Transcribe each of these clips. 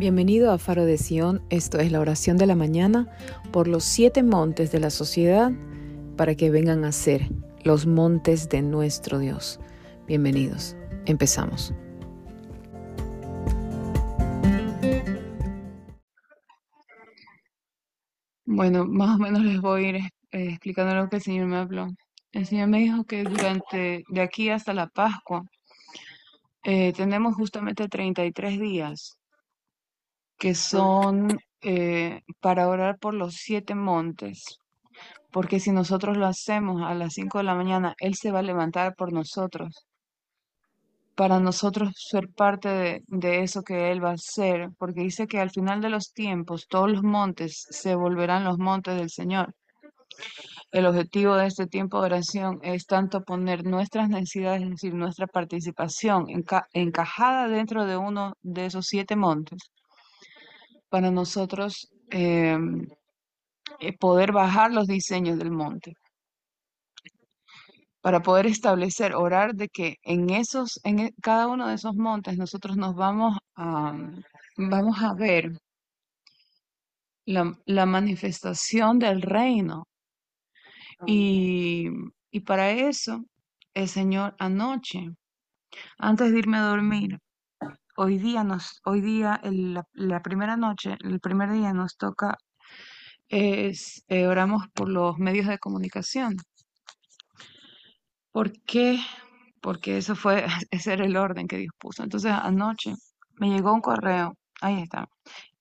Bienvenido a Faro de Sion, esto es la oración de la mañana por los siete montes de la sociedad para que vengan a ser los montes de nuestro Dios. Bienvenidos, empezamos. Bueno, más o menos les voy a ir eh, explicando lo que el Señor me habló. El Señor me dijo que durante de aquí hasta la Pascua eh, tenemos justamente 33 días que son eh, para orar por los siete montes, porque si nosotros lo hacemos a las 5 de la mañana, Él se va a levantar por nosotros, para nosotros ser parte de, de eso que Él va a hacer, porque dice que al final de los tiempos todos los montes se volverán los montes del Señor. El objetivo de este tiempo de oración es tanto poner nuestras necesidades, es decir, nuestra participación encajada dentro de uno de esos siete montes, para nosotros em, eh, poder bajar los diseños del monte, para poder establecer, orar de que en esos, en e, cada uno de esos montes nosotros nos vamos a, vamos a ver la, la manifestación del reino. Y, y para eso, el Señor anoche, antes de irme a dormir, hoy día nos, hoy día, la, primera noche, el primer día nos toca es, eh, oramos por los medios de comunicación. ¿Por qué? Porque eso fue, ese era el orden que Dios puso. Entonces anoche me llegó un correo, ahí está.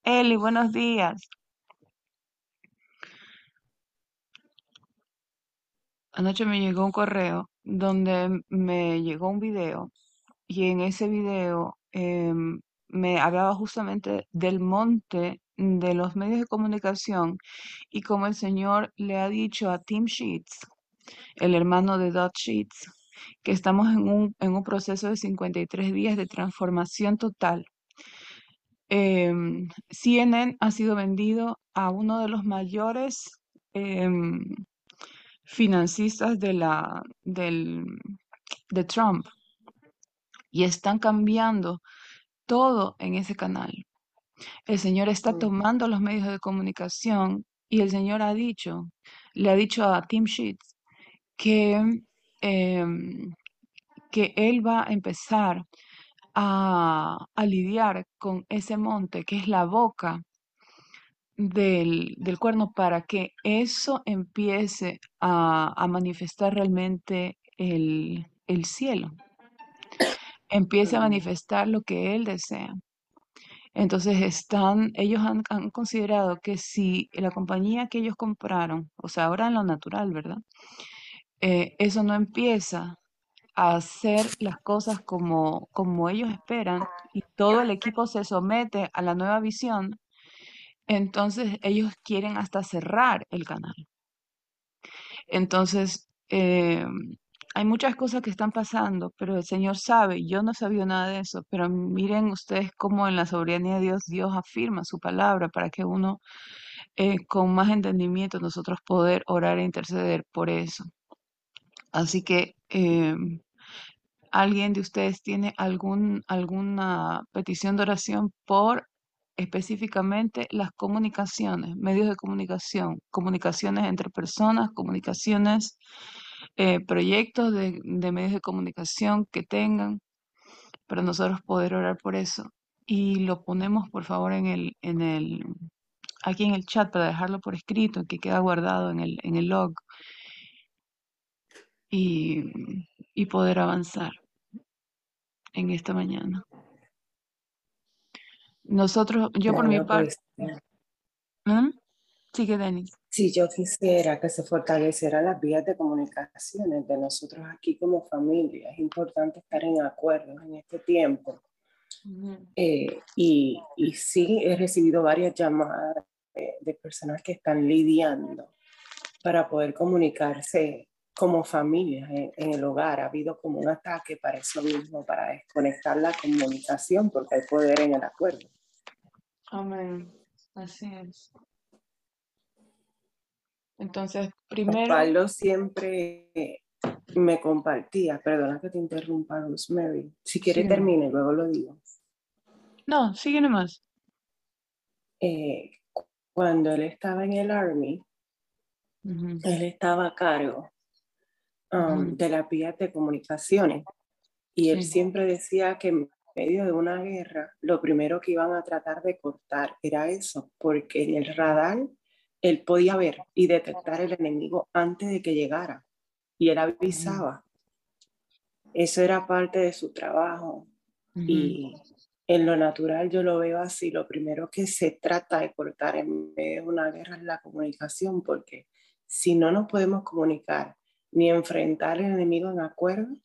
Eli, buenos días. Anoche me llegó un correo donde me llegó un video y en ese video em, me hablaba justamente del monte de los medios de comunicación y como el Señor le ha dicho a Tim Sheets, el hermano de Dot Sheets, que estamos en un, en un proceso de 53 días de transformación total. Em, CNN ha sido vendido a uno de los mayores em, financistas de, la, del, de Trump y están cambiando todo en ese canal. El Señor está tomando los medios de comunicación y el Señor ha dicho, le ha dicho a Tim Sheets que, em, que Él va a empezar a, a, lidiar con ese monte que es la boca del, del cuerno para que eso empiece a, a manifestar realmente el, el cielo empiece a manifestar lo que Él desea. Entonces están, ellos han, considerado que si la compañía que ellos compraron, o sea, ahora en lo natural, ¿verdad? Eh, eso no empieza a hacer las cosas como, como ellos esperan y todo el equipo se somete a la nueva visión, entonces ellos quieren hasta cerrar el canal. Entonces, eh, hay muchas cosas que están pasando, pero el Señor sabe, yo no sabía nada de eso, pero miren ustedes cómo en la soberanía de Dios, Dios afirma su palabra para que uno eh, con más entendimiento nosotros poder orar e interceder por eso. Así que em, alguien de ustedes tiene algún, alguna petición de oración por específicamente las comunicaciones, medios de comunicación, comunicaciones entre personas, comunicaciones eh, proyectos de, medios de comunicación que tengan para nosotros poder orar por eso. Y lo ponemos, por favor, en el, en el, aquí en el chat para dejarlo por escrito, que queda guardado en el, en el log y, y poder avanzar en esta mañana. Nosotros, yo por mi parte... Pues, ¿Mm? Sigue, Denis. Si yo quisiera que se fortalecieran las vías de comunicaciones de nosotros aquí como familia. Es importante estar en acuerdo en este tiempo. Eh, y, y, sí, he recibido varias llamadas de, personas que están lidiando para poder comunicarse como familia en, en, el hogar. Ha habido como un ataque para eso mismo, para desconectar la comunicación, porque hay poder en el acuerdo. Amén. Así es. Entonces, primero... Pablo siempre me compartía, perdona que te interrumpa, Rosemary. Si quiere termine, luego lo digo. No, sigue nomás. eh, cuando él estaba en el Army, él estaba a cargo um, de la vía de comunicaciones y él siempre decía que en medio de una guerra lo primero que iban a tratar de cortar era eso, porque en el radar él podía ver y detectar el enemigo antes de que llegara y él avisaba. Eso era parte de su trabajo y en lo natural yo lo veo así. Lo primero que se trata de cortar en medio de una guerra es la comunicación, porque si no nos podemos comunicar ni enfrentar al enemigo en acuerdo,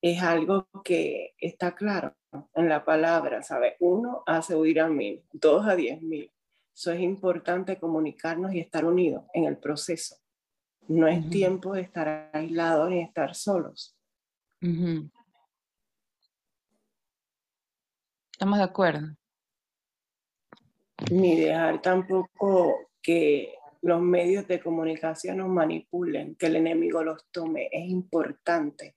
es algo que está claro en la palabra, ¿sabe? Uno hace huir a mil, dos a diez mil. Eso es importante comunicarnos y estar unidos en el proceso. No es tiempo de estar aislados ni estar solos. Estamos de acuerdo. Ni dejar tampoco que los medios de comunicación nos manipulen, que el enemigo los tome. Es importante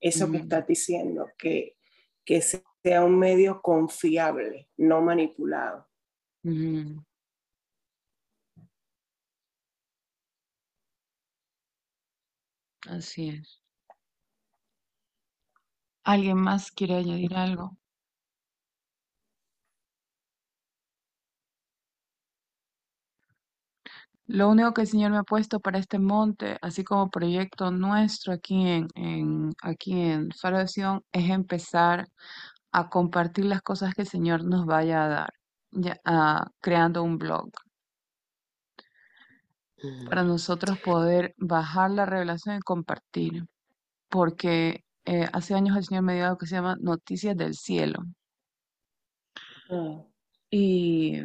eso que estás diciendo, que, que sea un medio confiable, no manipulado. Así es. ¿Alguien más quiere añadir algo? Lo único que el Señor me ha puesto para este monte, así como proyecto nuestro aquí en, en aquí en Faración, es empezar a compartir las cosas que el Señor nos vaya a dar, ya, ah, creando un blog para nosotros poder bajar la revelación y compartir, porque eh, hace años el Señor me dio algo que se llama Noticias del Cielo. Y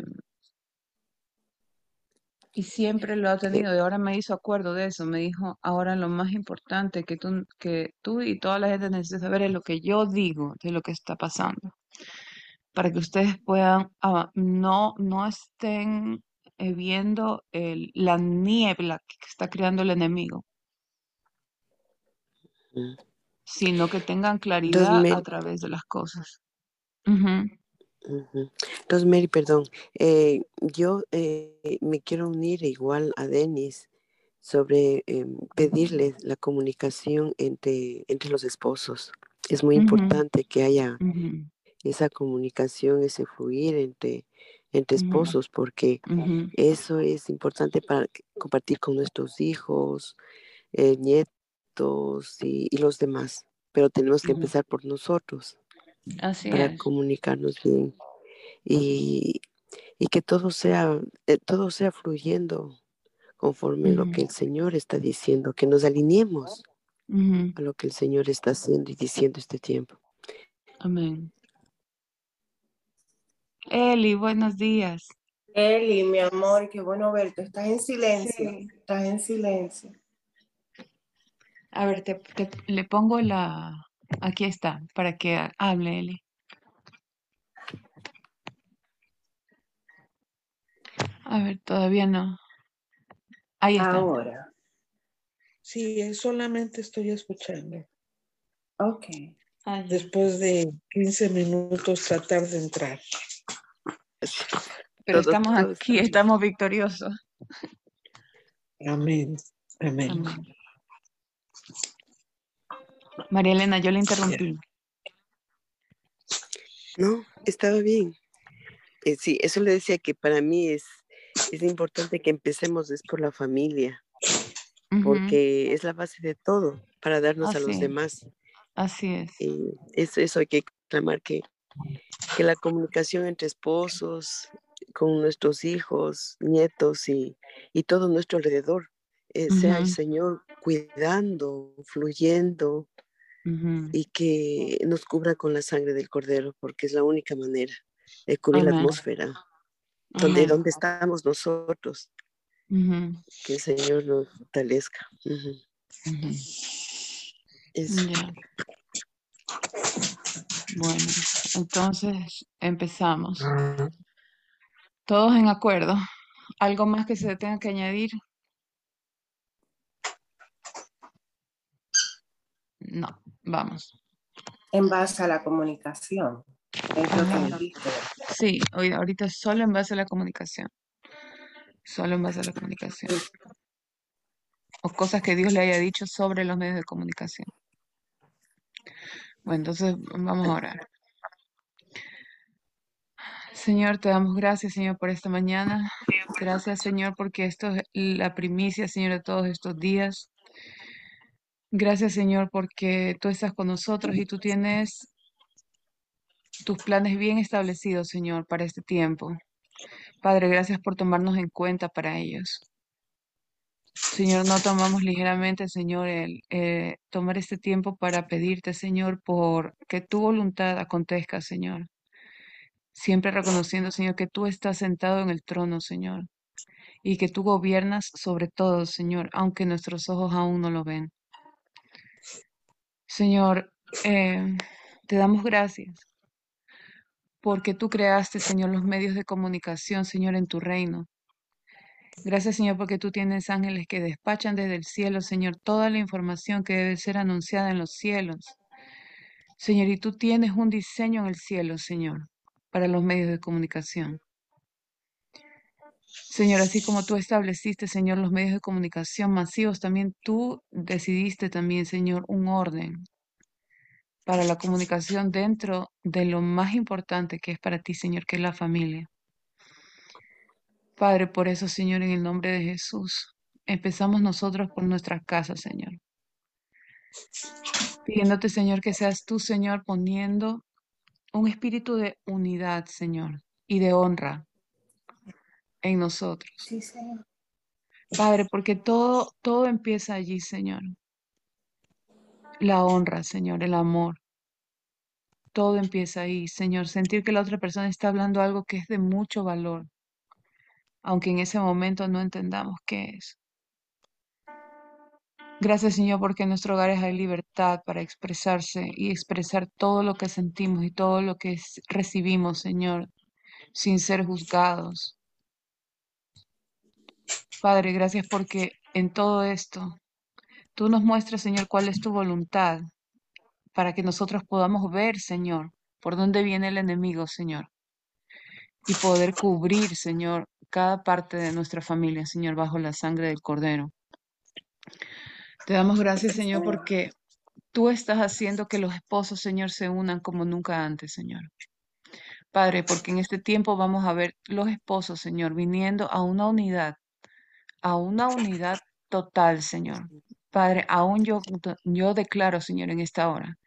y siempre lo ha tenido, y ahora me hizo acuerdo de eso, me dijo, ahora lo más importante que tú, que tú y toda la gente necesita saber es lo que yo digo de lo que está pasando, para que ustedes puedan, ah, no, no estén viendo el, la niebla que está creando el enemigo, sino que tengan claridad a través de las cosas. Rosemary, perdón, eh, yo eh, me quiero unir igual a Denis sobre em, pedirle la comunicación entre, entre los esposos. Es muy importante que haya esa comunicación, ese fluir entre, entre esposos, porque eso es importante para compartir con nuestros hijos, eh, nietos y, y, los demás. Pero tenemos que empezar por nosotros para comunicarnos bien y, que todo sea, eh, todo sea fluyendo conforme lo que el Señor está diciendo, que nos alineemos a lo que el Señor está haciendo y diciendo este tiempo. Amén. Eli, buenos días. Eli, mi amor, qué bueno verte. Estás en silencio. Estás en silencio. A ver, te, le pongo la... Aquí está, para que hable Eli. A ver, todavía no. Ahí está. Ahora. Sí, solamente estoy escuchando. Ok. Después de 15 minutos tratar de entrar. Pero estamos aquí, estamos victoriosos. Amén. Amén. María Elena, yo le interrumpí. No, estaba bien. Eh, sí, eso le decía que para mí es es importante que empecemos es por la familia, porque es la base de todo para darnos a los demás. Así es. Y eso, eso hay que clamar que, que la comunicación entre esposos, con nuestros hijos, nietos y, y todo nuestro alrededor, eh, sea el Señor cuidando, fluyendo y que nos cubra con la sangre del Cordero, porque es la única manera de cubrir la atmósfera donde, donde estamos nosotros. Que el Señor nos fortalezca. Bueno, entonces empezamos. Todos en acuerdo. ¿Algo más que se tenga que añadir? No, vamos. En base a la comunicación. Es lo que dijiste. Sí, hoy, ahorita solo en base a la comunicación. Solo en base a la comunicación. O cosas que Dios le haya dicho sobre los medios de comunicación. Bueno, entonces vamos a orar. Señor, te damos gracias, Señor, por esta mañana. Gracias, Señor, porque esto es la primicia, Señor, de todos estos días. Gracias, Señor, porque tú estás con nosotros y tú tienes tus planes bien establecidos, Señor, para este tiempo. Padre, gracias por tomarnos en cuenta para ellos. Señor, no tomamos ligeramente, Señor, el eh, tomar este tiempo para pedirte, Señor, por que tu voluntad acontezca, Señor. Siempre reconociendo, Señor, que tú estás sentado en el trono, Señor, y que tú gobiernas sobre todo, Señor, aunque nuestros ojos aún no lo ven. Señor, eh, te damos gracias porque tú creaste, Señor, los medios de comunicación, Señor, en tu reino. Gracias, Señor, porque tú tienes ángeles que despachan desde el cielo, Señor, toda la información que debe ser anunciada en los cielos. Señor, y tú tienes un diseño en el cielo, Señor, para los medios de comunicación. Señor, así como tú estableciste, Señor, los medios de comunicación masivos, también tú decidiste también, Señor, un orden para la comunicación dentro de lo más importante que es para ti, Señor, que es la familia. Padre, por eso, Señor, en el nombre de Jesús, empezamos nosotros por nuestra casa, Señor. Pidiéndote, Señor, que seas tú, Señor, poniendo un espíritu de unidad, Señor, y de honra en nosotros. Sí, Señor. Padre, porque todo, todo empieza allí, Señor. La honra, Señor, el amor. Todo empieza ahí, Señor. Sentir que la otra persona está hablando algo que es de mucho valor, aunque en ese momento no entendamos qué es. Gracias, Señor, porque en nuestro hogar hay libertad para expresarse y expresar todo lo que sentimos y todo lo que recibimos, Señor, sin ser juzgados. Padre, gracias porque en todo esto tú nos muestras, Señor, cuál es tu voluntad para que nosotros podamos ver, Señor, por dónde viene el enemigo, Señor, y poder cubrir, Señor, cada parte de nuestra familia, Señor, bajo la sangre del Cordero. Te damos gracias, Señor, porque tú estás haciendo que los esposos, Señor, se unan como nunca antes, Señor. Padre, porque en este tiempo vamos a ver los esposos, Señor, viniendo a una unidad, a una unidad total, Señor. Padre, aún yo, yo declaro, Señor, en esta hora,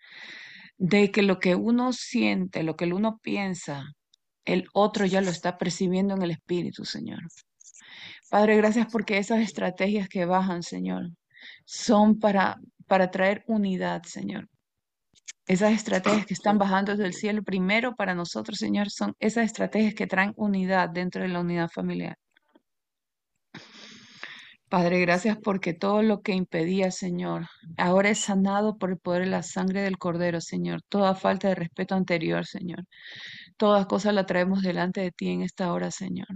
de que lo que uno siente, lo que uno piensa, el otro ya lo está percibiendo en el Espíritu, Señor. Padre, gracias porque esas estrategias que bajan, Señor, son para, para traer unidad, Señor. Esas estrategias que están bajando desde el cielo primero para nosotros, Señor, son esas estrategias que traen unidad dentro de la unidad familiar. Padre, gracias porque todo lo que impedía, Señor, ahora es sanado por el poder de la sangre del Cordero, Señor. Toda falta de respeto anterior, Señor. Todas cosas la traemos delante de ti en esta hora, Señor.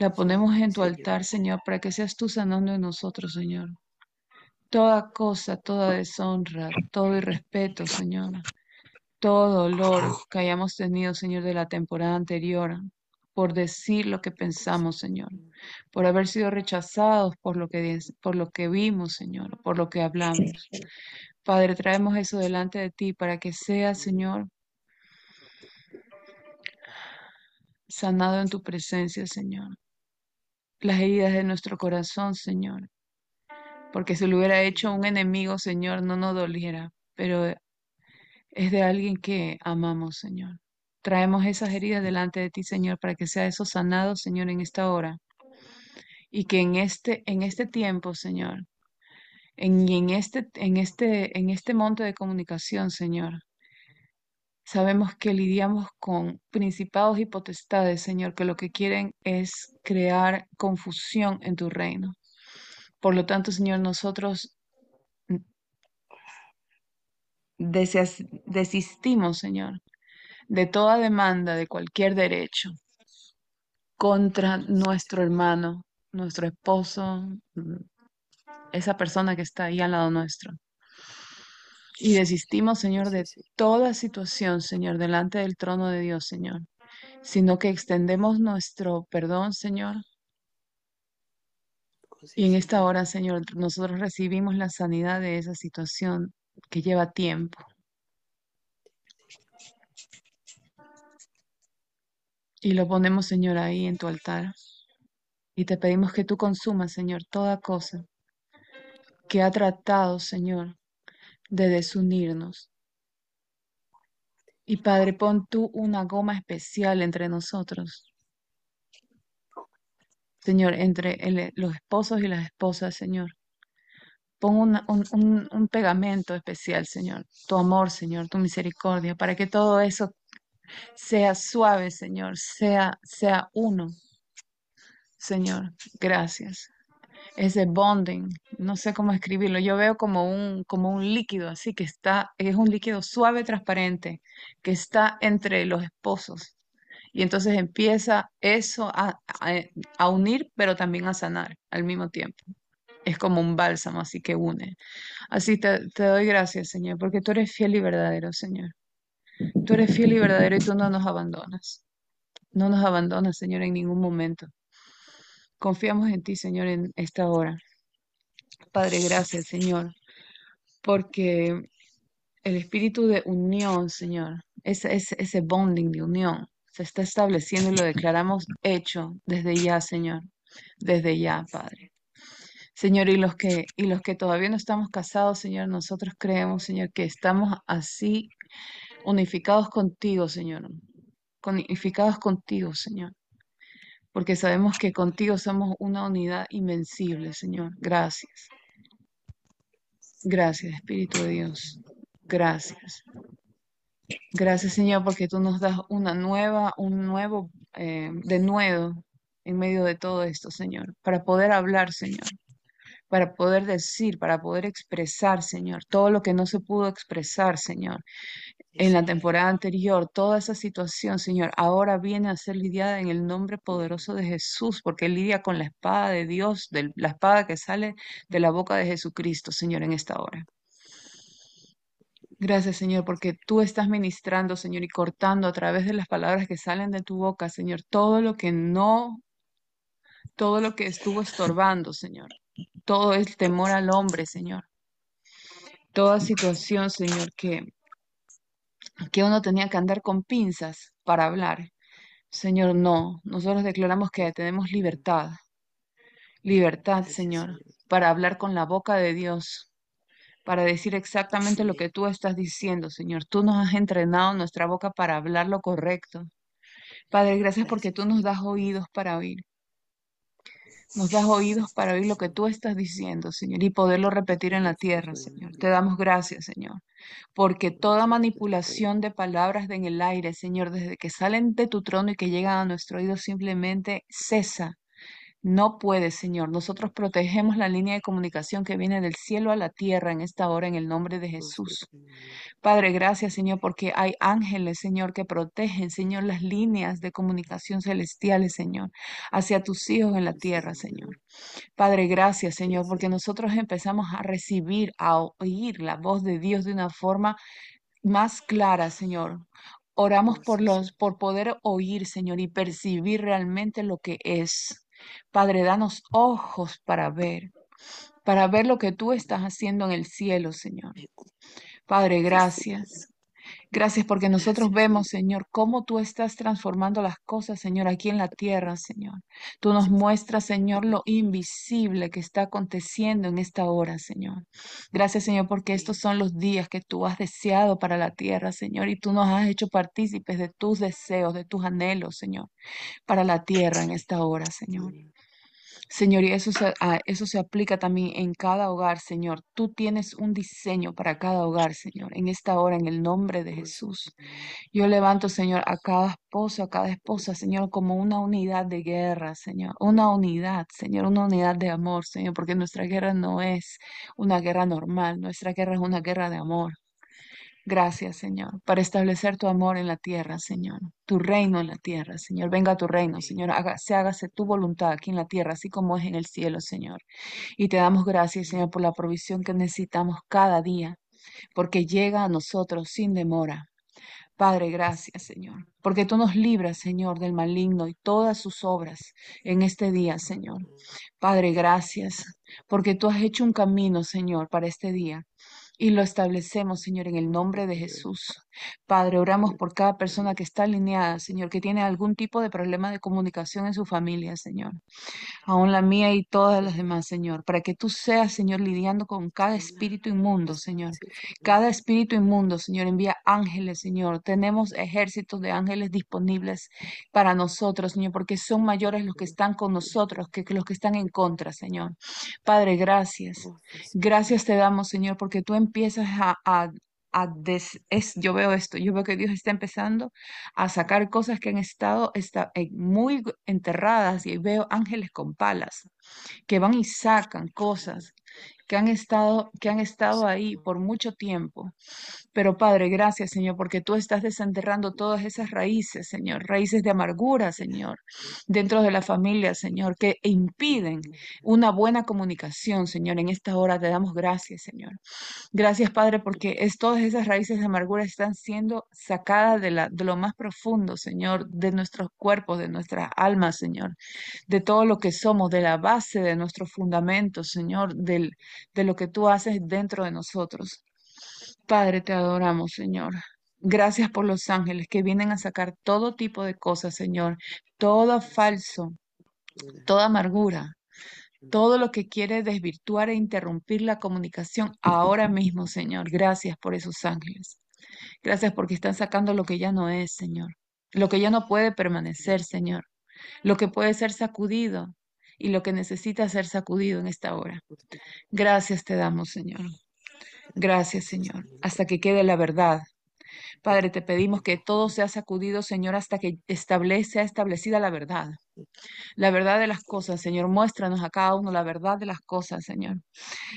La ponemos en tu altar, Señor, para que seas tú sanando en nosotros, Señor toda cosa, toda deshonra, todo irrespeto, Señor, todo dolor que hayamos tenido, Señor, de la temporada anterior, por decir lo que pensamos, Señor, por haber sido rechazados por lo que, por lo que vimos, Señor, por lo que hablamos. Padre, traemos eso delante de ti para que sea, Señor, sanado en tu presencia, Señor. Las heridas de nuestro corazón, Señor, porque si lo hubiera hecho un enemigo, Señor, no nos doliera, pero es de alguien que amamos, Señor. Traemos esas heridas delante de ti, Señor, para que sea eso sanado, Señor, en esta hora. Y que en este, en este tiempo, Señor, en, en, este, en, este, en este monte de comunicación, Señor, sabemos que lidiamos con principados y potestades, Señor, que lo que quieren es crear confusión en tu reino. Por lo tanto, Señor, nosotros desistimos, Señor, de toda demanda de cualquier derecho contra nuestro hermano, nuestro esposo, esa persona que está ahí al lado nuestro. Y desistimos, Señor, de toda situación, Señor, delante del trono de Dios, Señor, sino que extendemos nuestro perdón, Señor. Y en esta hora, Señor, nosotros recibimos la sanidad de esa situación que lleva tiempo. Y lo ponemos, Señor, ahí en tu altar. Y te pedimos que tú consumas, Señor, toda cosa que ha tratado, Señor, de desunirnos. Y Padre, pon tú una goma especial entre nosotros. Señor, entre los esposos y las esposas, Señor. Pon un, un, pegamento especial, Señor. Tu amor, Señor, tu misericordia, para que todo eso sea suave, Señor, sea, sea uno. Señor, gracias ese bonding, no sé cómo escribirlo, yo veo como un, como un líquido así que está, es un líquido suave, transparente, que está entre los esposos. Y entonces empieza eso a, a, unir, pero también a sanar al mismo tiempo. Es como un bálsamo, así que une. Así te, te doy gracias, Señor, porque tú eres fiel y verdadero, Señor. Tú eres fiel y verdadero y tú no nos abandonas. No nos abandonas, Señor, en ningún momento. Confiamos en ti, Señor, en esta hora. Padre, gracias, Señor, porque el espíritu de unión, Señor, ese, ese, bonding de unión se está estableciendo y lo declaramos hecho desde ya, Señor, desde ya, Padre. Señor, y los que y los que todavía no estamos casados, Señor, nosotros creemos, Señor, que estamos así unificados contigo, Señor. Unificados contigo, Señor porque sabemos que contigo somos una unidad invencible, Señor. Gracias. Gracias, Espíritu de Dios. Gracias. Gracias, Señor, porque tú nos das una nueva, un nuevo eh, de nuevo en medio de todo esto, Señor, para poder hablar, Señor, para poder decir, para poder expresar, Señor, todo lo que no se pudo expresar, Señor, en la temporada anterior, toda esa situación, Señor, ahora viene a ser lidiada en el nombre poderoso de Jesús, porque Él lidia con la espada de Dios, de la espada que sale de la boca de Jesucristo, Señor, en esta hora. Gracias, Señor, porque tú estás ministrando, Señor, y cortando a través de las palabras que salen de tu boca, Señor, todo lo que no, todo lo que estuvo estorbando, Señor. Todo el temor al hombre, Señor. Toda situación, Señor, que que uno tenía que andar con pinzas para hablar. Señor, no, nosotros declaramos que tenemos libertad, libertad, Señor, para hablar con la boca de Dios, para decir exactamente lo que tú estás diciendo, Señor. Tú nos has entrenado nuestra boca para hablar lo correcto. Padre, gracias porque tú nos das oídos para oír. Nos das oídos para oír lo que tú estás diciendo, Señor, y poderlo repetir en la tierra, Señor. Te damos gracias, Señor, porque toda manipulación de palabras en el aire, Señor, desde que salen de tu trono y que llegan a nuestro oído, simplemente cesa. No puede, Señor. Nosotros protegemos la línea de comunicación que viene del cielo a la tierra en esta hora en el nombre de Jesús. Padre, gracias, Señor, porque hay ángeles, Señor, que protegen, Señor, las líneas de comunicación celestiales, Señor, hacia tus hijos en la tierra, Señor. Padre, gracias, Señor, porque nosotros empezamos a recibir, a oír la voz de Dios de una forma más clara, Señor. Oramos por los por poder oír, Señor, y percibir realmente lo que es. Padre, danos ojos para ver, para ver lo que tú estás haciendo en el cielo, Señor. Padre, gracias. Gracias porque nosotros vemos, Señor, cómo tú estás transformando las cosas, Señor, aquí en la tierra, Señor. Tú nos muestras, Señor, lo invisible que está aconteciendo en esta hora, Señor. Gracias, Señor, porque estos son los días que tú has deseado para la tierra, Señor, y tú nos has hecho partícipes de tus deseos, de tus anhelos, Señor, para la tierra en esta hora, Señor. Señor, y eso se, ah, eso se aplica también en cada hogar, Señor. Tú tienes un diseño para cada hogar, Señor, en esta hora, en el nombre de Jesús. Yo levanto, Señor, a cada esposo, a cada esposa, Señor, como una unidad de guerra, Señor. Una unidad, Señor, una unidad de amor, Señor, porque nuestra guerra no es una guerra normal, nuestra guerra es una guerra de amor. Gracias, Señor, para establecer tu amor en la tierra, Señor, tu reino en la tierra, Señor. Venga tu reino, Señor. se hágase tu voluntad aquí en la tierra, así como es en el cielo, Señor. Y te damos gracias, Señor, por la provisión que necesitamos cada día. porque llega a nosotros sin demora. Padre, gracias, Señor, porque tú nos libras, Señor, del maligno y todas sus obras en este día, Señor. Padre, gracias, porque tú has hecho un camino, Señor, para este día y lo establecemos, Señor, en el nombre de Jesús. Padre, oramos por cada persona que está alineada, Señor, que tiene algún tipo de problema de comunicación en su familia, Señor. Aún la mía y todas las demás, Señor, para que tú seas, Señor, lidiando con cada espíritu inmundo, Señor. Cada espíritu inmundo, Señor, envía ángeles, Señor. Tenemos ejércitos de ángeles disponibles para nosotros, Señor, porque son mayores los que están con nosotros que los que están en contra, Señor. Padre, gracias. Gracias te damos, Señor, porque tú empiezas a, a, yo veo esto, yo veo que Dios está empezando a sacar cosas que han estado está, eh, muy enterradas y veo ángeles con palas que van y sacan cosas que han estado, que han estado ahí por mucho tiempo. Pero Padre, gracias, Señor, porque tú estás desenterrando todas esas raíces, Señor, raíces de amargura, Señor, dentro de la familia, Señor, que impiden una buena comunicación, Señor. En esta hora te damos gracias, Señor. Gracias, Padre, porque es, todas esas raíces de amargura están siendo sacadas de, la, de lo más profundo, Señor, de nuestros cuerpos, de nuestras almas, Señor, de todo lo que somos, de la base de nuestros fundamentos, Señor, del, de lo que tú haces dentro de nosotros. Padre, te adoramos, Señor. Gracias por los ángeles que vienen a sacar todo tipo de cosas, Señor. Todo falso, toda amargura, todo lo que quiere desvirtuar e interrumpir la comunicación ahora mismo, Señor. Gracias por esos ángeles. Gracias porque están sacando lo que ya no es, Señor. Lo que ya no puede permanecer, Señor. Lo que puede ser sacudido y lo que necesita ser sacudido en esta hora. Gracias te damos, Señor. Gracias, Señor, hasta que quede la verdad. Padre, te pedimos que todo sea sacudido, Señor, hasta que establece, sea establecida la verdad. La verdad de las cosas, Señor. Muéstranos a cada uno la verdad de las cosas, Señor.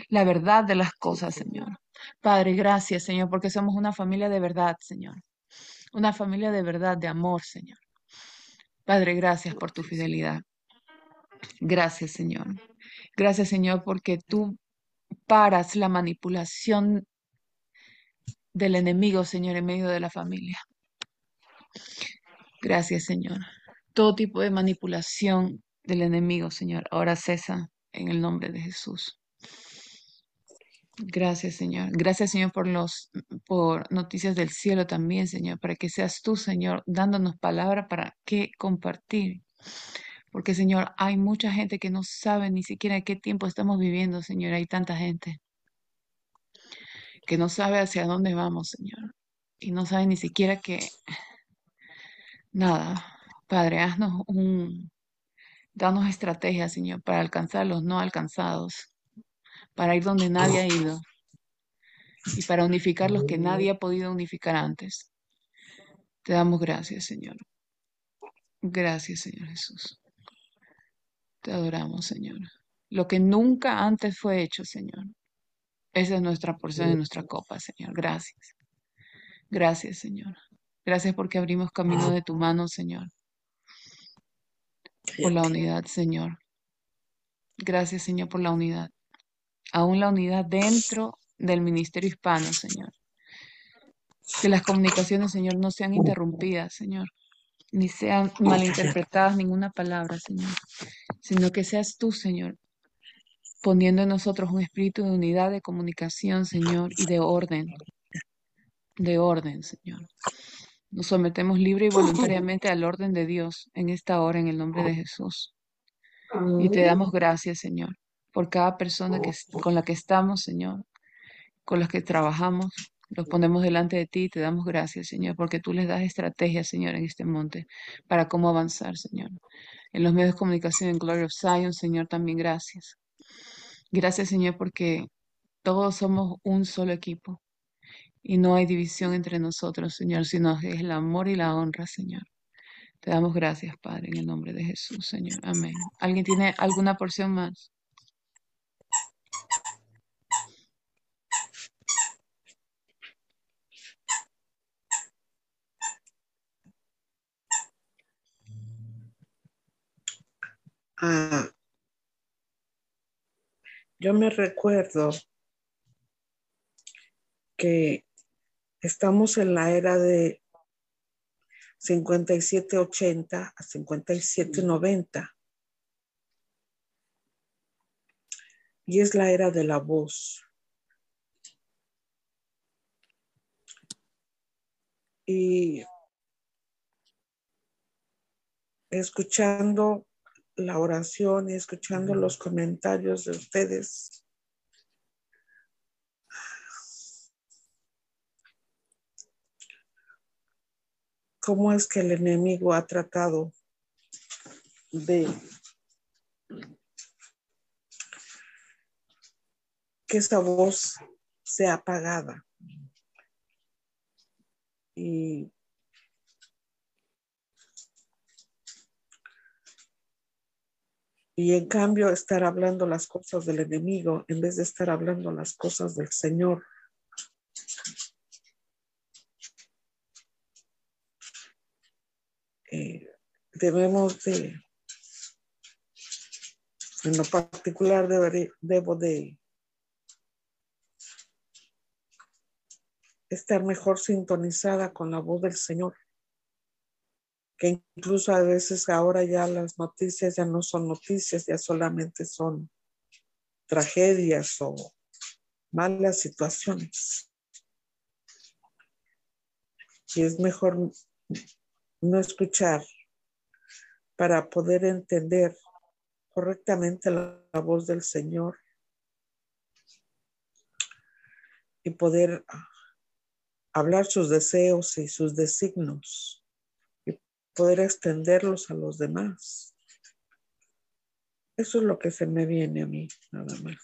La verdad de las cosas, Señor. Padre, gracias, Señor, porque somos una familia de verdad, Señor. Una familia de verdad, de amor, Señor. Padre, gracias por tu fidelidad. Gracias, Señor. Gracias, Señor, porque tú paras la manipulación del enemigo, Señor, en medio de la familia. Gracias, Señor. Todo tipo de manipulación del enemigo, Señor, ahora cesa en el nombre de Jesús. Gracias, Señor. Gracias, Señor, por los por noticias del cielo también, Señor, para que seas tú, Señor, dándonos palabra para qué compartir. Porque, Señor, hay mucha gente que no sabe ni siquiera qué tiempo estamos viviendo, Señor. Hay tanta gente que no sabe hacia dónde vamos, Señor. Y no sabe ni siquiera que, nada, Padre, haznos un, danos estrategias, Señor, para alcanzar los no alcanzados, para ir donde nadie ha ido y para unificar los que nadie ha podido unificar antes. Te damos gracias, Señor. Gracias, Señor Jesús. Te adoramos, Señor. Lo que nunca antes fue hecho, Señor. Esa es nuestra porción de nuestra copa, Señor. Gracias. Gracias, Señor. Gracias porque abrimos camino de tu mano, Señor. Por la unidad, Señor. Gracias, Señor, por la unidad. Aún la unidad dentro del ministerio hispano, Señor. Que las comunicaciones, Señor, no sean interrumpidas, Señor ni sean malinterpretadas ninguna palabra, Señor, sino que seas tú, Señor, poniendo en nosotros un espíritu de unidad, de comunicación, Señor, y de orden, de orden, Señor. Nos sometemos libre y voluntariamente al orden de Dios en esta hora, en el nombre de Jesús. Y te damos gracias, Señor, por cada persona que, con la que estamos, Señor, con las que trabajamos, los ponemos delante de ti y te damos gracias, Señor, porque tú les das estrategias, Señor, en este monte para cómo avanzar, Señor. En los medios de comunicación, en Glory of Zion, Señor, también gracias. Gracias, Señor, porque todos somos un solo equipo y no hay división entre nosotros, Señor, sino es el amor y la honra, Señor. Te damos gracias, Padre, en el nombre de Jesús, Señor. Amén. ¿Alguien tiene alguna porción más? Ah, yo me recuerdo que estamos en la era de 5780 a 5790. Y es la era de la voz. Y escuchando la oración y escuchando los comentarios de ustedes, cómo es que el enemigo ha tratado de que esa voz sea apagada. Y Y en cambio estar hablando las cosas del enemigo en vez de estar hablando las cosas del Señor. Eh, debemos de, en lo particular debo de estar mejor sintonizada con la voz del Señor. Que incluso a veces ahora ya las noticias ya no son noticias, ya solamente son tragedias o malas situaciones. Y es mejor no escuchar para poder entender correctamente la, voz del Señor y poder hablar sus deseos y sus designos poder extenderlos a los demás. Eso es lo que se me viene a mí, nada más.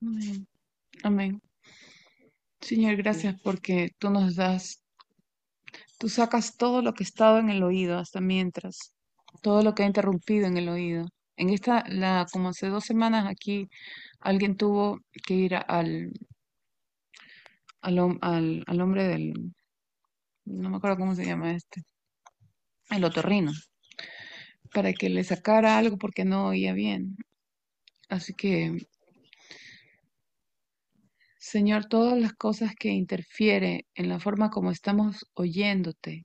Amén. Amén. Señor, gracias porque tú nos das, tú sacas todo lo que estaba en el oído hasta mientras, todo lo que ha interrumpido en el oído. En esta, la, como hace dos semanas aquí, alguien tuvo que ir al, al, al, al hombre del, no me acuerdo cómo se llama este, el otorrino, para que le sacara algo porque no oía bien. Así que Señor, todas las cosas que interfieren en la forma como estamos oyéndote,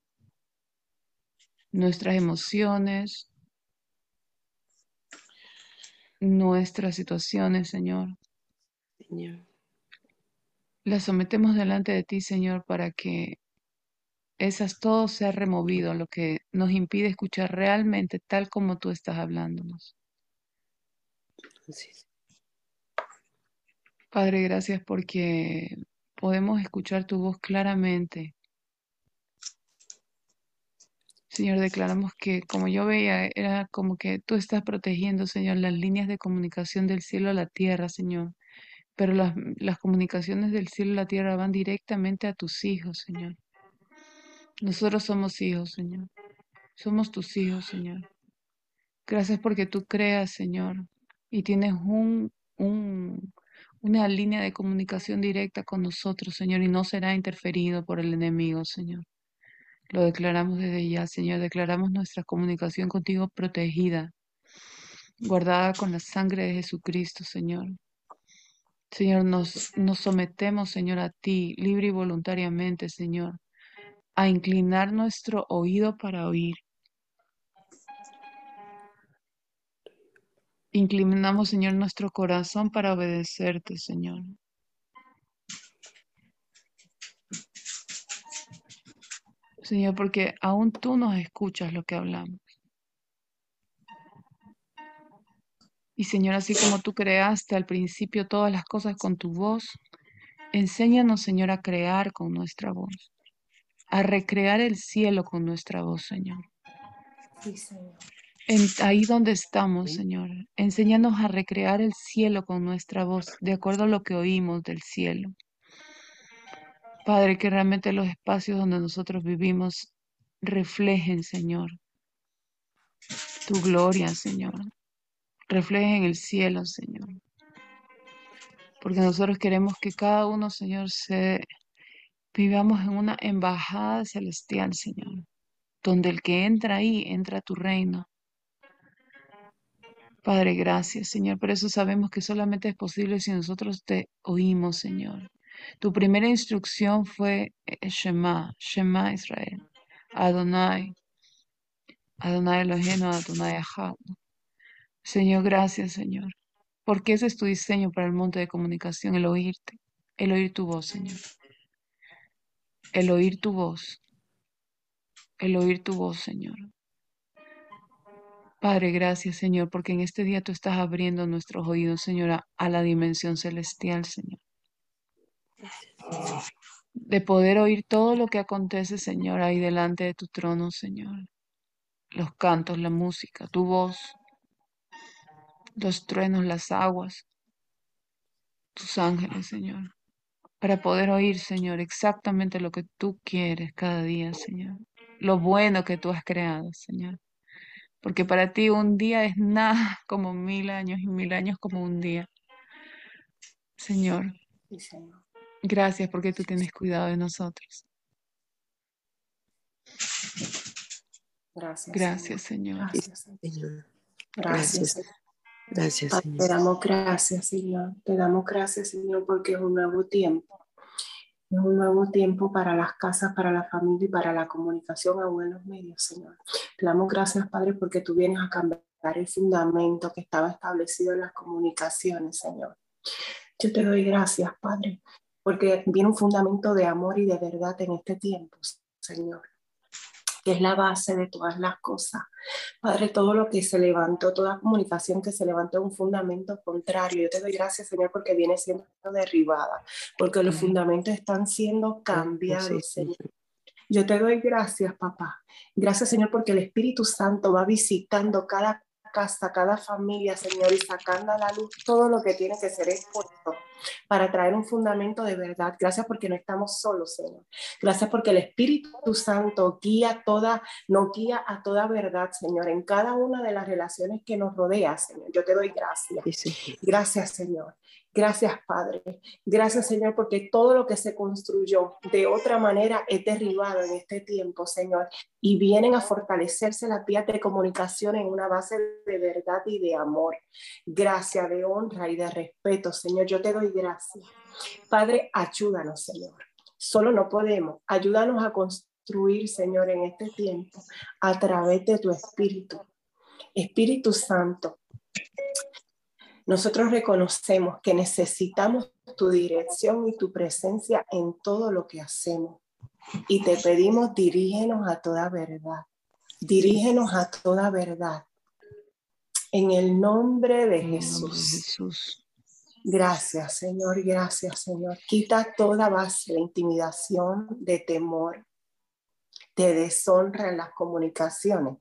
nuestras emociones, nuestras situaciones, Señor. Señor. Las sometemos delante de ti, Señor, para que esas todo sea removido, lo que nos impide escuchar realmente tal como tú estás hablándonos. Padre, gracias porque podemos escuchar tu voz claramente. Señor, declaramos que como yo veía, era como que tú estás protegiendo, Señor, las líneas de comunicación del cielo a la tierra, Señor. Pero las, las comunicaciones del cielo a la tierra van directamente a tus hijos, Señor. Nosotros somos hijos, Señor. Somos tus hijos, Señor. Gracias porque tú creas, Señor, y tienes un, un, una línea de comunicación directa con nosotros, Señor, y no será interferido por el enemigo, Señor. Lo declaramos desde ya, Señor. Declaramos nuestra comunicación contigo protegida, guardada con la sangre de Jesucristo, Señor. Señor, nos, nos sometemos, Señor, a ti, libre y voluntariamente, Señor, a inclinar nuestro oído para oír. Inclinamos, Señor, nuestro corazón para obedecerte, Señor. Señor, porque aún tú nos escuchas lo que hablamos. Y Señor, así como tú creaste al principio todas las cosas con tu voz, enséñanos, Señor, a crear con nuestra voz, a recrear el cielo con nuestra voz, Señor. Sí, Señor. ahí donde estamos, Señor, enséñanos a recrear el cielo con nuestra voz, de acuerdo a lo que oímos del cielo. Padre, que realmente los espacios donde nosotros vivimos reflejen, Señor, tu gloria, Señor. Reflejen el cielo, Señor. Porque nosotros queremos que cada uno, Señor, se vivamos en una embajada celestial, Señor, donde el que entra ahí entra a tu reino. Padre, gracias, Señor. Por eso sabemos que solamente es posible si nosotros te oímos, Señor. Tu primera instrucción fue eh, Shema, Shema Israel, Adonai, Adonai Elohim, Adonai Ahad. Señor, gracias, Señor. Porque ese es tu diseño para el monte de comunicación, el oírte, el oír tu voz, Señor. El oír tu voz, el oír tu voz, Señor. Padre, gracias, Señor, porque en este día tú estás abriendo nuestros oídos, Señor, a, la dimensión celestial, Señor. De poder oír todo lo que acontece, Señor, ahí delante de tu trono, Señor. Los cantos, la música, tu voz, los truenos, las aguas, tus ángeles, Señor. Para poder oír, Señor, exactamente lo que tú quieres cada día, Señor. Lo bueno que tú has creado, Señor porque para ti un día es nada como mil años y mil años como un día. Señor, gracias porque tú tienes cuidado de nosotros. Gracias. Gracias, Señor. Gracias, Señor. Gracias. Gracias, Señor. Te damos gracias, Señor. Te damos gracias, Señor, porque es un nuevo tiempo. Es un nuevo tiempo para las casas, para la familia y para la comunicación a buenos medios, Señor. Te damos gracias, Padre, porque tú vienes a cambiar el fundamento que estaba establecido en las comunicaciones, Señor. Yo te doy gracias, Padre, porque viene un fundamento de amor y de verdad en este tiempo, Señor que es la base de todas las cosas. Padre, todo lo que se levantó, toda comunicación que se levantó un fundamento contrario, yo te doy gracias, Señor, porque viene siendo derribada, porque los fundamentos están siendo cambiados, Señor. Yo te doy gracias, papá. Gracias, Señor, porque el Espíritu Santo va visitando cada casa, cada familia, Señor, y sacando a la luz todo lo que tiene que ser expuesto para traer un fundamento de verdad. Gracias porque no estamos solos, Señor. Gracias porque el Espíritu Santo guía toda, no guía a toda verdad, Señor, en cada una de las relaciones que nos rodea, Señor. Yo te doy gracias. Gracias, Señor. Gracias, Padre. Gracias, Señor, porque todo lo que se construyó de otra manera es derribado en este tiempo, Señor. Y vienen a fortalecerse las vías de comunicación en una base de verdad y de amor. Gracias, de honra y de respeto, Señor. Yo te doy gracias. Padre, ayúdanos, Señor. Solo no podemos. Ayúdanos a construir, Señor, en este tiempo a través de tu Espíritu. Espíritu Santo, nosotros reconocemos que necesitamos tu dirección y tu presencia en todo lo que hacemos. Y te pedimos, dirígenos a toda verdad. Dirígenos a toda verdad. En el nombre de Jesús. Gracias, Señor. Gracias, Señor. Quita toda base de intimidación, de temor, de deshonra en las comunicaciones,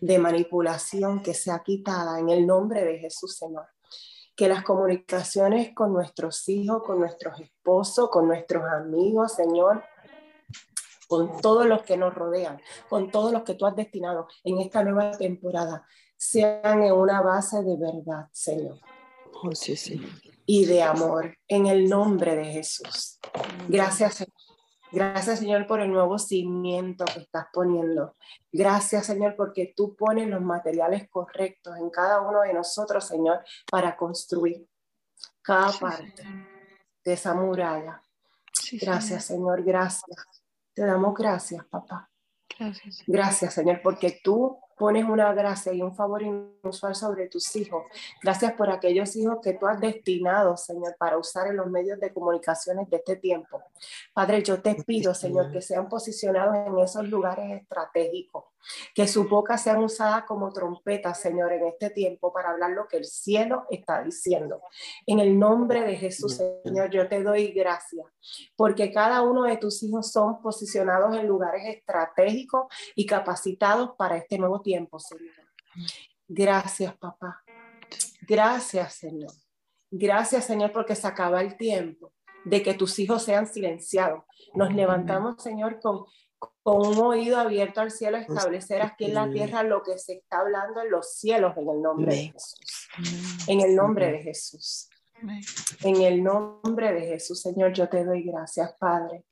de manipulación que sea quitada en el nombre de Jesús, Señor que las comunicaciones con nuestros hijos, con nuestros esposos, con nuestros amigos, Señor, con todos los que nos rodean, con todos los que tú has destinado en esta nueva temporada, sean en una base de verdad, Señor. Oh, sí, sí. Y de amor, en el nombre de Jesús. Gracias, Señor Gracias, Señor, por el nuevo cimiento que estás poniendo. Gracias, Señor, porque tú pones los materiales correctos en cada uno de nosotros, Señor, para construir cada parte de esa muralla. Gracias, Señor, gracias. Te damos gracias, papá. Gracias. Gracias, Señor, porque tú pones una gracia y un favor inusual sobre tus hijos. Gracias por aquellos hijos que tú has destinado, Señor, para usar en los medios de comunicaciones de este tiempo. Padre, yo te pido, Señor, que sean posicionados en esos lugares estratégicos, que su boca sean usadas como trompetas, Señor, en este tiempo para hablar lo que el cielo está diciendo. En el nombre de Jesús, Señor, yo te doy gracias, porque cada uno de tus hijos son posicionados en lugares estratégicos y capacitados para este nuevo tiempo, Señor. Gracias, papá. Gracias, Señor. Gracias, Señor, porque se acaba el tiempo de que tus hijos sean silenciados. Nos levantamos, Señor, con, con un oído abierto al cielo, a establecer aquí en la tierra lo que se está hablando en los cielos, en el nombre de Jesús. En el nombre de Jesús. En el nombre de Jesús, Señor, yo te doy gracias, Padre.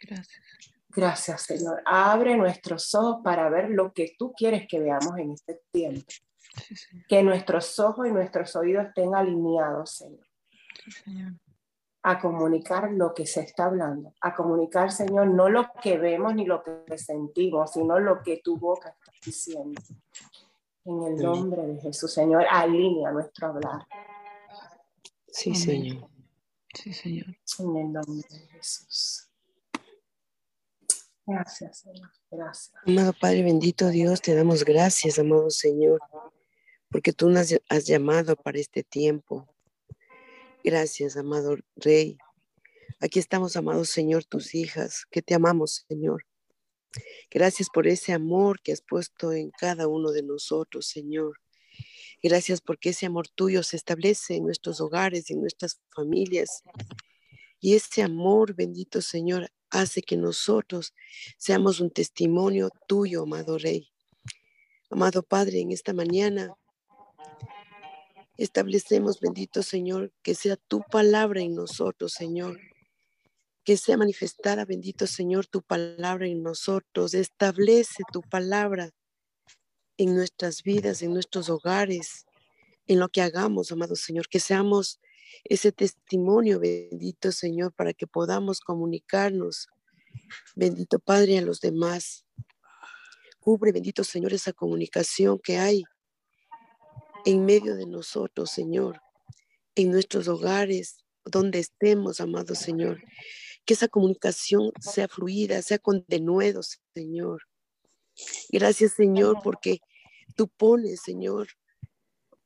Gracias. Gracias, Señor. Abre nuestros ojos para ver lo que tú quieres que veamos en este tiempo. Que nuestros ojos y nuestros oídos estén alineados, Señor. A comunicar lo que se está hablando. A comunicar, Señor, no lo que vemos ni lo que sentimos, sino lo que tu boca está diciendo. En el nombre de Jesús, Señor, alinea nuestro hablar. Sí, Señor. Sí, Señor. En el nombre de Jesús. Gracias, Señor. Gracias. Amado Padre bendito Dios, te damos gracias, amado Señor, porque tú nos has llamado para este tiempo. Gracias, amado Rey. Aquí estamos, amado Señor, tus hijas, que te amamos, Señor. Gracias por ese amor que has puesto en cada uno de nosotros, Señor. Gracias porque ese amor tuyo se establece en nuestros hogares, en nuestras familias. Y ese amor, bendito Señor, hace que nosotros seamos un testimonio tuyo, amado Rey. Amado Padre, en esta mañana establecemos, bendito Señor, que sea tu palabra en nosotros, Señor. Que sea manifestada, bendito Señor, tu palabra en nosotros. Establece tu palabra en nuestras vidas, en nuestros hogares, en lo que hagamos, amado Señor. Que seamos ese testimonio, bendito Señor, para que podamos comunicarnos, bendito Padre, a los demás. Cubre, bendito Señor, esa comunicación que hay en medio de nosotros, Señor, en nuestros hogares, donde estemos, amado Señor. Que esa comunicación sea fluida, sea con denuedo, Señor. Gracias, Señor, porque tú pones, Señor,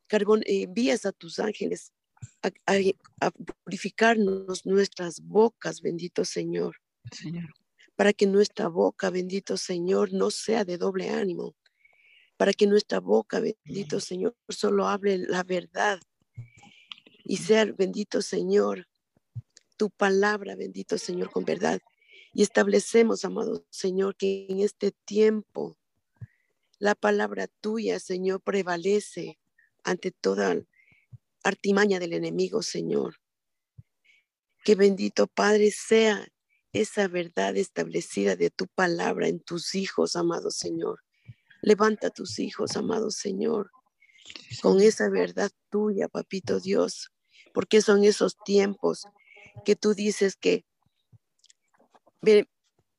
carbón, envías a tus ángeles a, purificarnos nuestras bocas, bendito Señor. Señor. Para que nuestra boca, bendito Señor, no sea de doble ánimo. Para que nuestra boca, bendito Señor, solo hable la verdad. Y sea, bendito Señor, tu palabra, bendito Señor, con verdad. Y establecemos, amado Señor, que en este tiempo la palabra tuya, Señor, prevalece ante toda artimaña del enemigo, Señor. Que bendito Padre sea esa verdad establecida de tu palabra en tus hijos, amado Señor. Levanta a tus hijos, amado Señor, con esa verdad tuya, papito Dios, porque son esos tiempos que tú dices que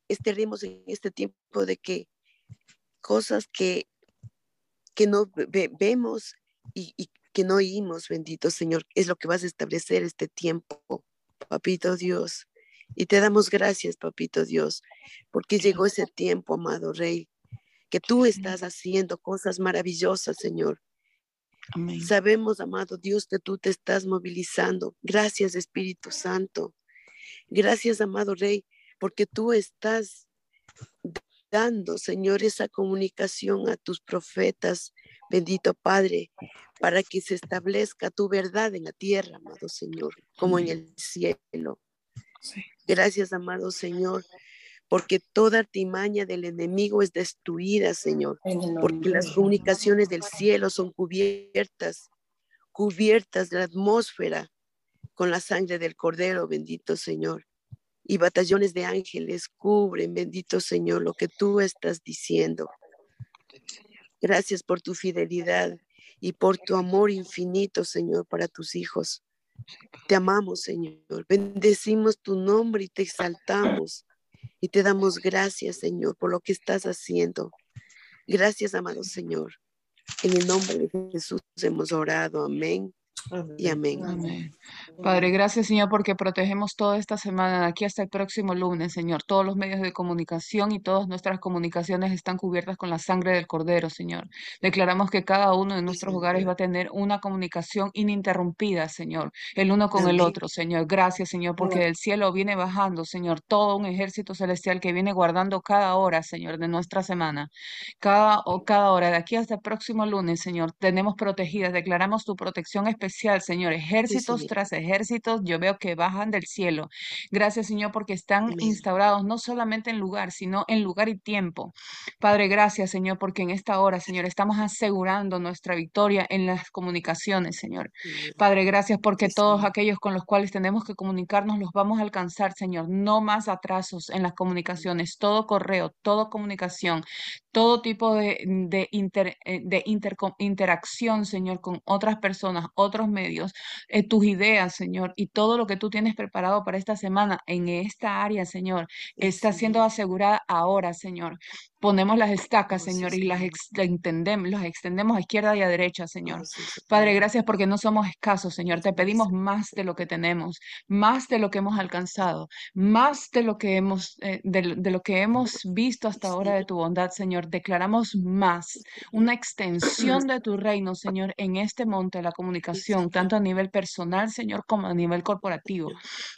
estaremos en este tiempo de que cosas que, que no vemos y, y, que no oímos, bendito Señor, es lo que vas a establecer este tiempo, papito Dios. Y te damos gracias, papito Dios, porque llegó ese tiempo, amado Rey, que tú estás haciendo cosas maravillosas, Señor. Sabemos, amado Dios, que tú te estás movilizando. Gracias, Espíritu Santo. Gracias, amado Rey, porque tú estás dando, Señor, esa comunicación a tus profetas, bendito Padre, para que se establezca tu verdad en la tierra, amado Señor, como en el cielo. Gracias, amado Señor, porque toda artimaña del enemigo es destruida, Señor, porque las comunicaciones del cielo son cubiertas, cubiertas de la atmósfera con la sangre del Cordero, bendito Señor y batallones de ángeles cubren, bendito Señor, lo que tú estás diciendo. Gracias por tu fidelidad y por tu amor infinito, Señor, para tus hijos. Te amamos, Señor. Bendecimos tu nombre y te exaltamos. Y te damos gracias, Señor, por lo que estás haciendo. Gracias, amado Señor. En el nombre de Jesús hemos orado. Amén y amén. Padre, gracias Señor porque protegemos toda esta semana de aquí hasta el próximo lunes, Señor. Todos los medios de comunicación y todas nuestras comunicaciones están cubiertas con la sangre del Cordero, Señor. Declaramos que cada uno de nuestros hogares va a tener una comunicación ininterrumpida, Señor, el uno con el otro, Señor. Gracias, Señor, porque del cielo viene bajando, Señor, todo un ejército celestial que viene guardando cada hora, Señor, de nuestra semana. Cada, o cada hora de aquí hasta el próximo lunes, Señor, tenemos protegidas, declaramos tu protección especial Señor, ejércitos tras ejércitos yo veo que bajan del cielo. Gracias, Señor, porque están instaurados no solamente en lugar, sino en lugar y tiempo. Padre, gracias, Señor, porque en esta hora, Señor, estamos asegurando nuestra victoria en las comunicaciones, Señor. Padre, gracias porque todos aquellos con los cuales tenemos que comunicarnos los vamos a alcanzar, Señor. No más atrasos en las comunicaciones, todo correo, toda comunicación, todo tipo de, de, eh, de interacción, Señor, con otras personas, otros medios, eh, tus ideas, Señor, y todo lo que tú tienes preparado para esta semana en esta área, Señor, está siendo asegurada ahora, Señor. Ponemos las estacas, Señor, y las extendemos, las extendemos a izquierda y a derecha, Señor. Padre, gracias porque no somos escasos, Señor. Te pedimos más de lo que tenemos, más de lo que hemos alcanzado, más de lo que hemos, eh, de, lo que hemos visto hasta ahora de tu bondad, Señor. Declaramos más, una extensión de tu reino, Señor, en este monte de la comunicación, tanto a nivel personal, Señor, como a nivel corporativo.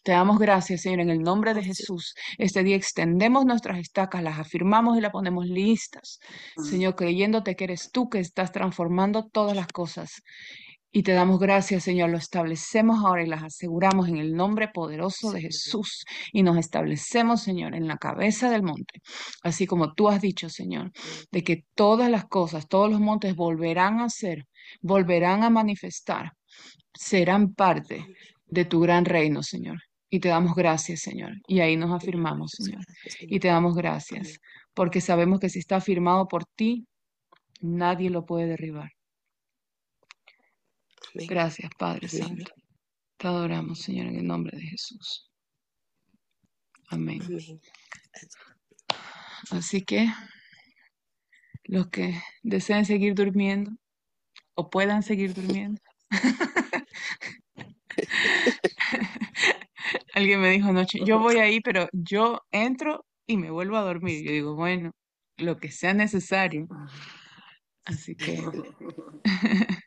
Te damos gracias, Señor, en el nombre de Jesús. Este día extendemos nuestras estacas, las afirmamos y las ponemos listas, Señor, creyéndote que eres tú que estás transformando todas las cosas. Y te damos gracias, Señor. Lo establecemos ahora y las aseguramos en el nombre poderoso de Jesús. Y nos establecemos, Señor, en la cabeza del monte. Así como tú has dicho, Señor, de que todas las cosas, todos los montes volverán a ser, volverán a manifestar, serán parte de tu gran reino, Señor. Y te damos gracias, Señor. Y ahí nos afirmamos, Señor. Y te damos gracias porque sabemos que si está firmado por ti, nadie lo puede derribar. Gracias, Padre Santo. Te adoramos, Señor, en el nombre de Jesús. Amén. Así que los que deseen seguir durmiendo o puedan seguir durmiendo. Alguien me dijo anoche, yo voy ahí, pero yo entro y me vuelvo a dormir. Yo digo, bueno, lo que sea necesario. Así que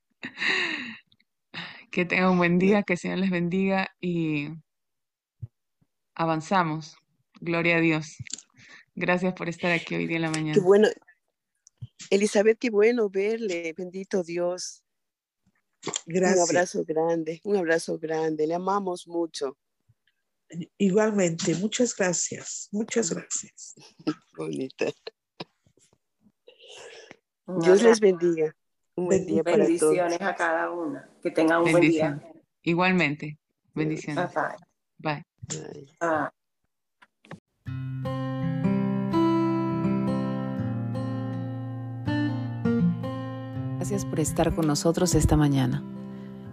que tengan un buen día, que el Señor les bendiga y avanzamos. Gloria a Dios. Gracias por estar aquí hoy día en la mañana. Qué bueno. Elizabeth, qué bueno verle. Bendito Dios. Gracias. Un abrazo grande, un abrazo grande. Le amamos mucho. Igualmente, muchas gracias, muchas gracias. Bonita. Dios les bendiga. Un buen día para todos. Bendiciones a cada una. Que tengan un buen día. Igualmente. Bendiciones. Bye. Bye. Gracias por estar con nosotros esta mañana.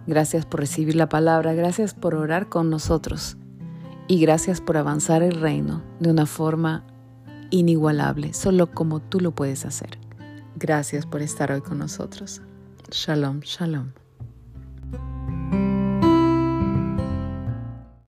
Gracias por recibir la palabra. Gracias por orar con nosotros y gracias por avanzar el reino de una forma inigualable, solo como tú lo puedes hacer. Gracias por estar hoy con nosotros. Shalom, shalom.